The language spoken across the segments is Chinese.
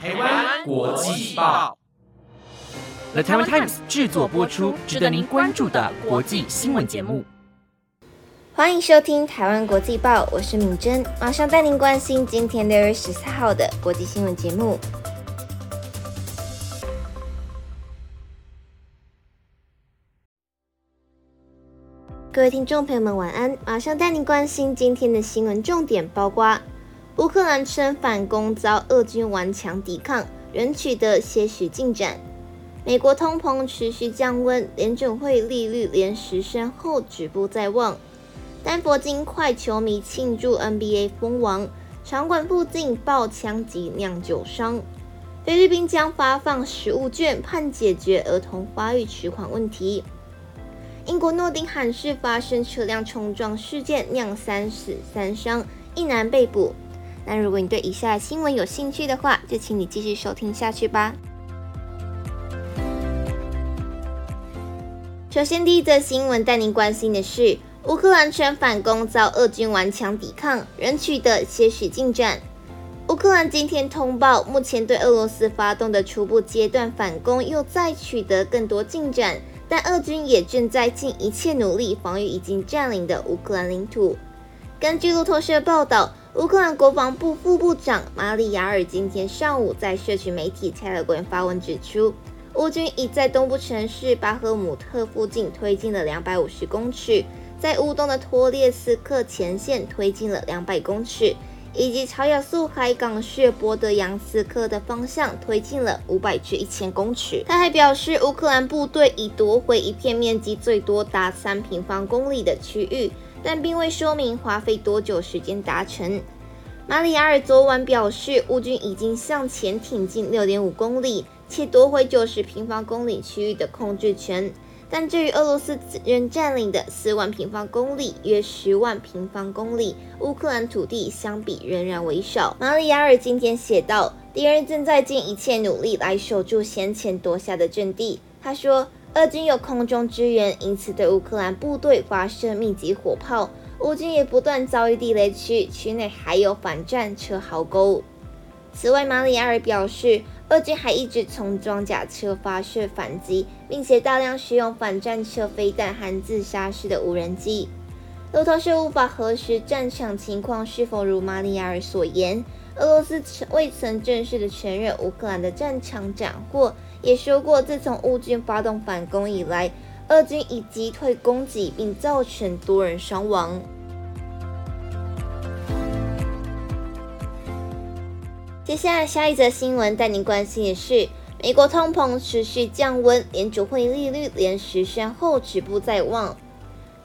台湾国际报，The Taiwan Times 制作播出，值得您关注的国际新闻节目。欢迎收听台湾国际报，我是敏珍，马上带您关心今天六月十四号的国际新闻节目。各位听众朋友们，晚安！马上带您关心今天的新闻重点，包括乌克兰称反攻遭俄军顽强抵抗，仍取得些许进展；美国通膨持续降温，联准会利率连十升后止步在望；丹佛金块球迷庆祝 NBA 封王，场馆附近爆枪及酿酒商；菲律宾将发放食物券，盼解决儿童发育迟缓问题。英国诺丁汉市发生车辆冲撞事件，酿三死三伤，一男被捕。那如果你对以下的新闻有兴趣的话，就请你继续收听下去吧。首先，第一则新闻带您关心的是，乌克兰全反攻遭俄军顽强抵抗，仍取得些许进展。乌克兰今天通报，目前对俄罗斯发动的初步阶段反攻又再取得更多进展。但俄军也正在尽一切努力防御已经占领的乌克兰领土。根据路透社报道，乌克兰国防部副部长马里亚尔今天上午在社区媒体 Telegram 发文指出，乌军已在东部城市巴赫姆特附近推进了两百五十公尺，在乌东的托列斯克前线推进了两百公尺。以及朝亚速海港市波德扬斯克的方向推进了五百至一千公尺。他还表示，乌克兰部队已夺回一片面积最多达三平方公里的区域，但并未说明花费多久时间达成。马里亚尔昨晚表示，乌军已经向前挺进六点五公里，且夺回九十平方公里区域的控制权。但这与俄罗斯仍占领的四万平方公里（约十万平方公里）乌克兰土地相比，仍然为少。马里亚尔今天写道：“敌人正在尽一切努力来守住先前夺下的阵地。”他说：“俄军有空中支援，因此对乌克兰部队发射密集火炮。乌军也不断遭遇地雷区，区内还有反战车壕沟。”此外，马里亚尔表示。俄军还一直从装甲车发射反击，并且大量使用反战车飞弹和自杀式的无人机。路透社无法核实战场情况是否如马里亚尔所言。俄罗斯未曾正式的承认乌克兰的战场斩获，也说过自从乌军发动反攻以来，俄军已击退攻击，并造成多人伤亡。接下来，下一则新闻带您关心的是，美国通膨持续降温，联储会利率连十升后止步在望。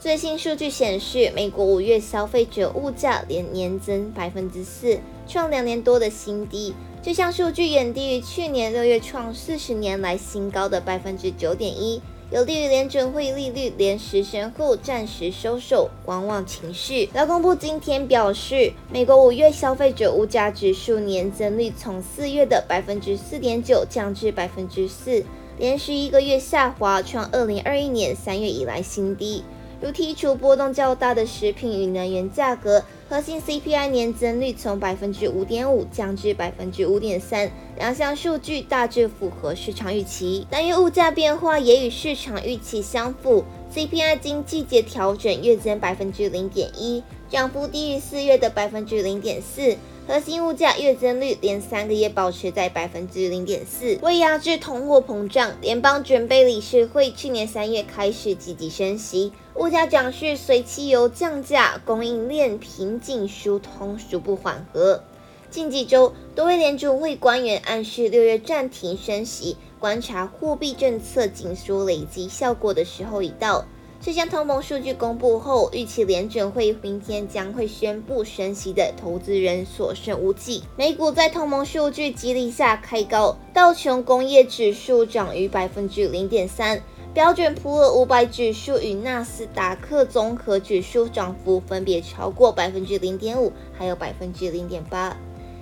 最新数据显示，美国五月消费者物价连年增百分之四，创两年多的新低。这项数据远低于去年六月创四十年来新高的百分之九点一。有利于联准会利率连十升后暂时收手，观望情绪。劳工部今天表示，美国五月消费者物价指数年增率从四月的百分之四点九降至百分之四，连续一个月下滑，创二零二一年三月以来新低。如剔除波动较大的食品与能源价格，核心 CPI 年增率从百分之五点五降至百分之五点三，两项数据大致符合市场预期。但因物价变化也与市场预期相符，CPI 经季节调整月增百分之零点一，涨幅低于四月的百分之零点四。核心物价月增率连三个月保持在百分之零点四，为压制通货膨胀，联邦准备理事会去年三月开始积极升息，物价涨势随汽油降价、供应链瓶颈疏通逐步缓和。近几周，多位联储会官员暗示六月暂停升息，观察货币政策紧缩累积效果的时候已到。这项通膨数据公布后，预期联准会明天将会宣布升息的投资人所剩无几。美股在通膨数据激励下开高，道琼工业指数涨逾百分之零点三，标准普尔五百指数与纳斯达克综合指数涨幅分别超过百分之零点五，还有百分之零点八。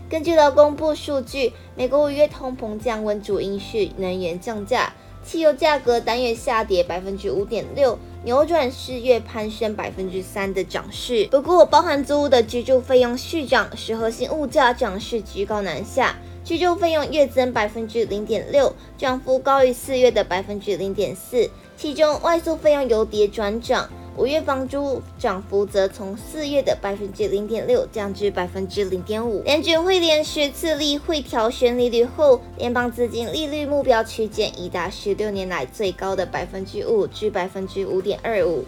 根据劳工部数据，美国五月通膨降温主因是能源降价。汽油价格单月下跌百分之五点六，扭转四月攀升百分之三的涨势。不过，包含租屋的居住费用续涨，使核心物价涨势居高难下。居住费用月增百分之零点六，涨幅高于四月的百分之零点四。其中外宿费用由跌转涨，五月房租涨幅则从四月的百分之零点六降至百分之零点五。联准会连十次例会调悬利率后，联邦资金利率目标区间已达十六年来最高的百分之五至百分之五点二五。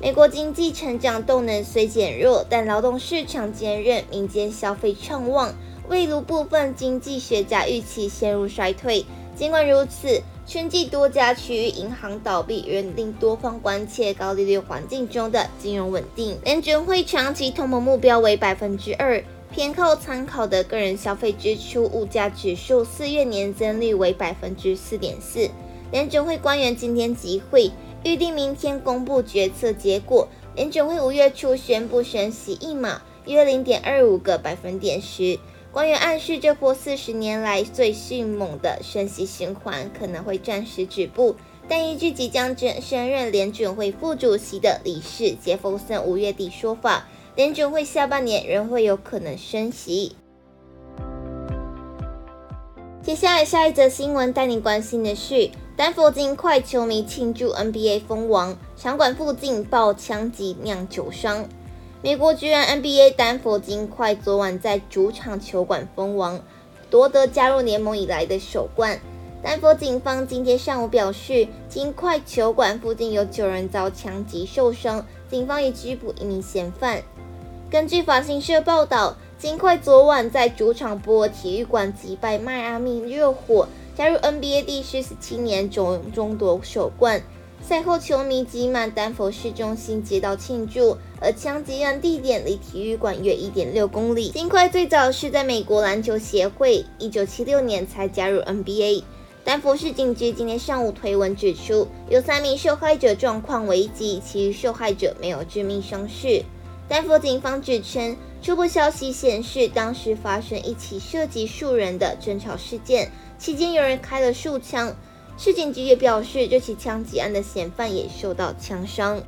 美国经济成长动能虽减弱，但劳动市场坚韧，民间消费畅旺。未如部分经济学家预期陷入衰退。尽管如此，春季多家区域银行倒闭，仍令多方关切高利率环境中的金融稳定。联准会长期通膨目标为百分之二，偏靠参考的个人消费支出物价指数四月年增率为百分之四点四。联准会官员今天集会，预定明天公布决策结果。联准会五月初宣布升息一码，约零点二五个百分点时。官员暗示，这波四十年来最迅猛的升息循环可能会暂时止步。但依据即将升任联准会副主席的理事杰弗森五月底说法，联准会下半年仍会有可能升息。接下来下一则新闻带你关心的是，丹佛金块球迷庆祝 NBA 封王，场馆附近爆枪击酿酒伤。美国巨人 NBA 丹佛金块昨晚在主场球馆封王，夺得加入联盟以来的首冠。丹佛警方今天上午表示，金块球馆附近有九人遭枪击受伤，警方已拘捕一名嫌犯。根据法新社报道，金块昨晚在主场波尔体育馆击败迈阿密热火，加入 NBA 第十七年中中夺首冠。赛后，球迷挤满丹佛市中心街道庆祝，而枪击案地点离体育馆约一点六公里。金块最早是在美国篮球协会，一九七六年才加入 NBA。丹佛市警局今天上午推文指出，有三名受害者状况危急，其余受害者没有致命伤势。丹佛警方指称，初步消息显示，当时发生一起涉及数人的争吵事件，期间有人开了数枪。市警局也表示，这起枪击案的嫌犯也受到枪伤。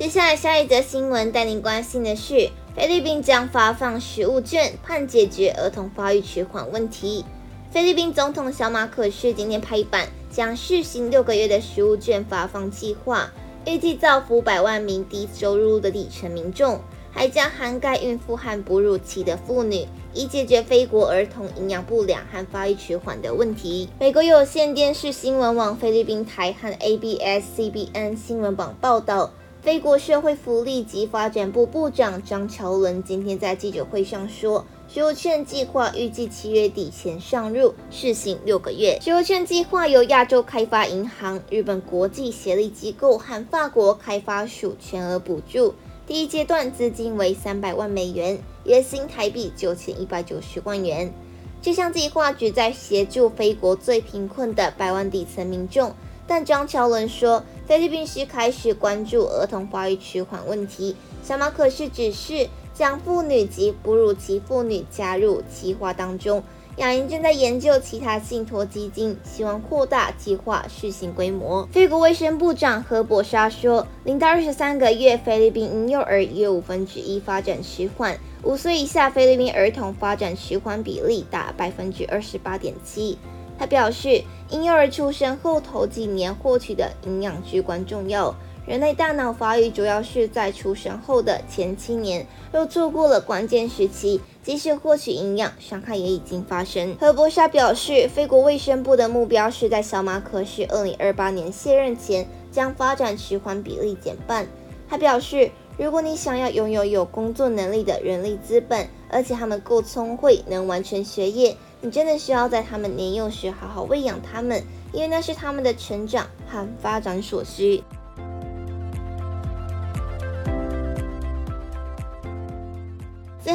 接下来，下一则新闻带您关心的是，菲律宾将发放食物券，盼解决儿童发育迟缓问题。菲律宾总统小马可是今天拍板，将试行六个月的食物券发放计划，预计造福百万名低收入的底层民众。还将涵盖孕妇和哺乳期的妇女，以解决非国儿童营养不良和发育迟缓的问题。美国有线电视新闻网菲律宾台和 ABS-CBN 新闻网报道，非国社会福利及发展部部长张乔伦今天在记者会上说，食物券计划预计七月底前上路，试行六个月。食物券计划由亚洲开发银行、日本国际协力机构和法国开发署全额补助。第一阶段资金为三百万美元，约新台币九千一百九十万元。这项计划旨在协助非国最贫困的百万底层民众。但张乔伦说，菲律宾是开始关注儿童发育迟缓问题。小马可是指示将妇女及哺乳期妇女加入计划当中。亚银正在研究其他信托基金，希望扩大计划试行规模。菲国卫生部长何博沙说，零到二十三个月菲律宾婴幼儿约五分之一发展迟缓，五岁以下菲律宾儿童发展迟缓比例达百分之二十八点七。他表示，婴幼儿出生后头几年获取的营养至关重要。人类大脑发育主要是在出生后的前七年，若错过了关键时期，即使获取营养，伤害也已经发生。何博沙表示，非国卫生部的目标是在小马可是二零二八年卸任前，将发展迟缓比例减半。他表示，如果你想要拥有有工作能力的人力资本，而且他们够聪慧，能完成学业，你真的需要在他们年幼时好好喂养他们，因为那是他们的成长和发展所需。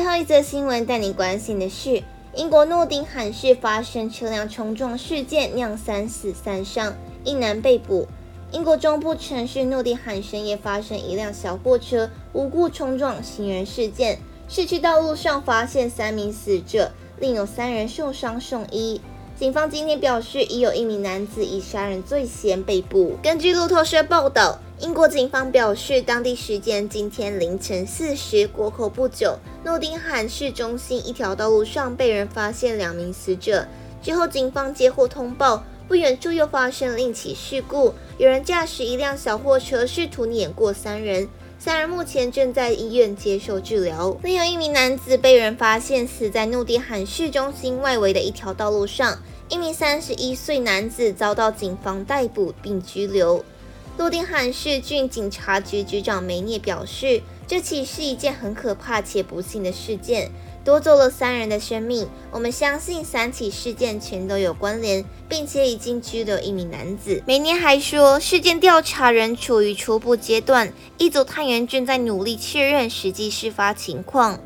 后一则新闻带你关心的是，英国诺丁汉市发生车辆冲撞事件，酿三死三伤，一男被捕。英国中部城市诺丁汉深夜发生一辆小货车无故冲撞行人事件，市区道路上发现三名死者，另有三人受伤送医。警方今天表示，已有一名男子以杀人罪嫌被捕。根据路透社报道。英国警方表示，当地时间今天凌晨四时过后不久，诺丁汉市中心一条道路上被人发现两名死者。之后，警方接获通报，不远处又发生另起事故，有人驾驶一辆小货车试图碾过三人，三人目前正在医院接受治疗。另有一名男子被人发现死在诺丁汉市中心外围的一条道路上，一名三十一岁男子遭到警方逮捕并拘留。诺丁汉市郡警察局局长梅涅表示，这起是一件很可怕且不幸的事件，夺走了三人的生命。我们相信三起事件全都有关联，并且已经拘留一名男子。梅涅还说，事件调查仍处于初步阶段，一组探员正在努力确认实际事发情况。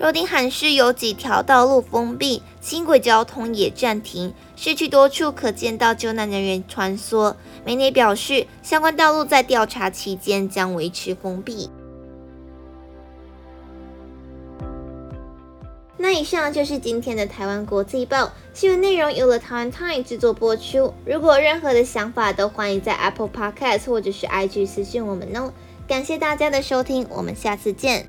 诺丁罕市有几条道路封闭，轻轨交通也暂停，市区多处可见到救难人员穿梭。梅内表示，相关道路在调查期间将维持封闭。那以上就是今天的台湾国际报新闻内容，由了台湾 Time 制作播出。如果任何的想法，都欢迎在 Apple Podcast 或者是 IG 私信我们哦。感谢大家的收听，我们下次见。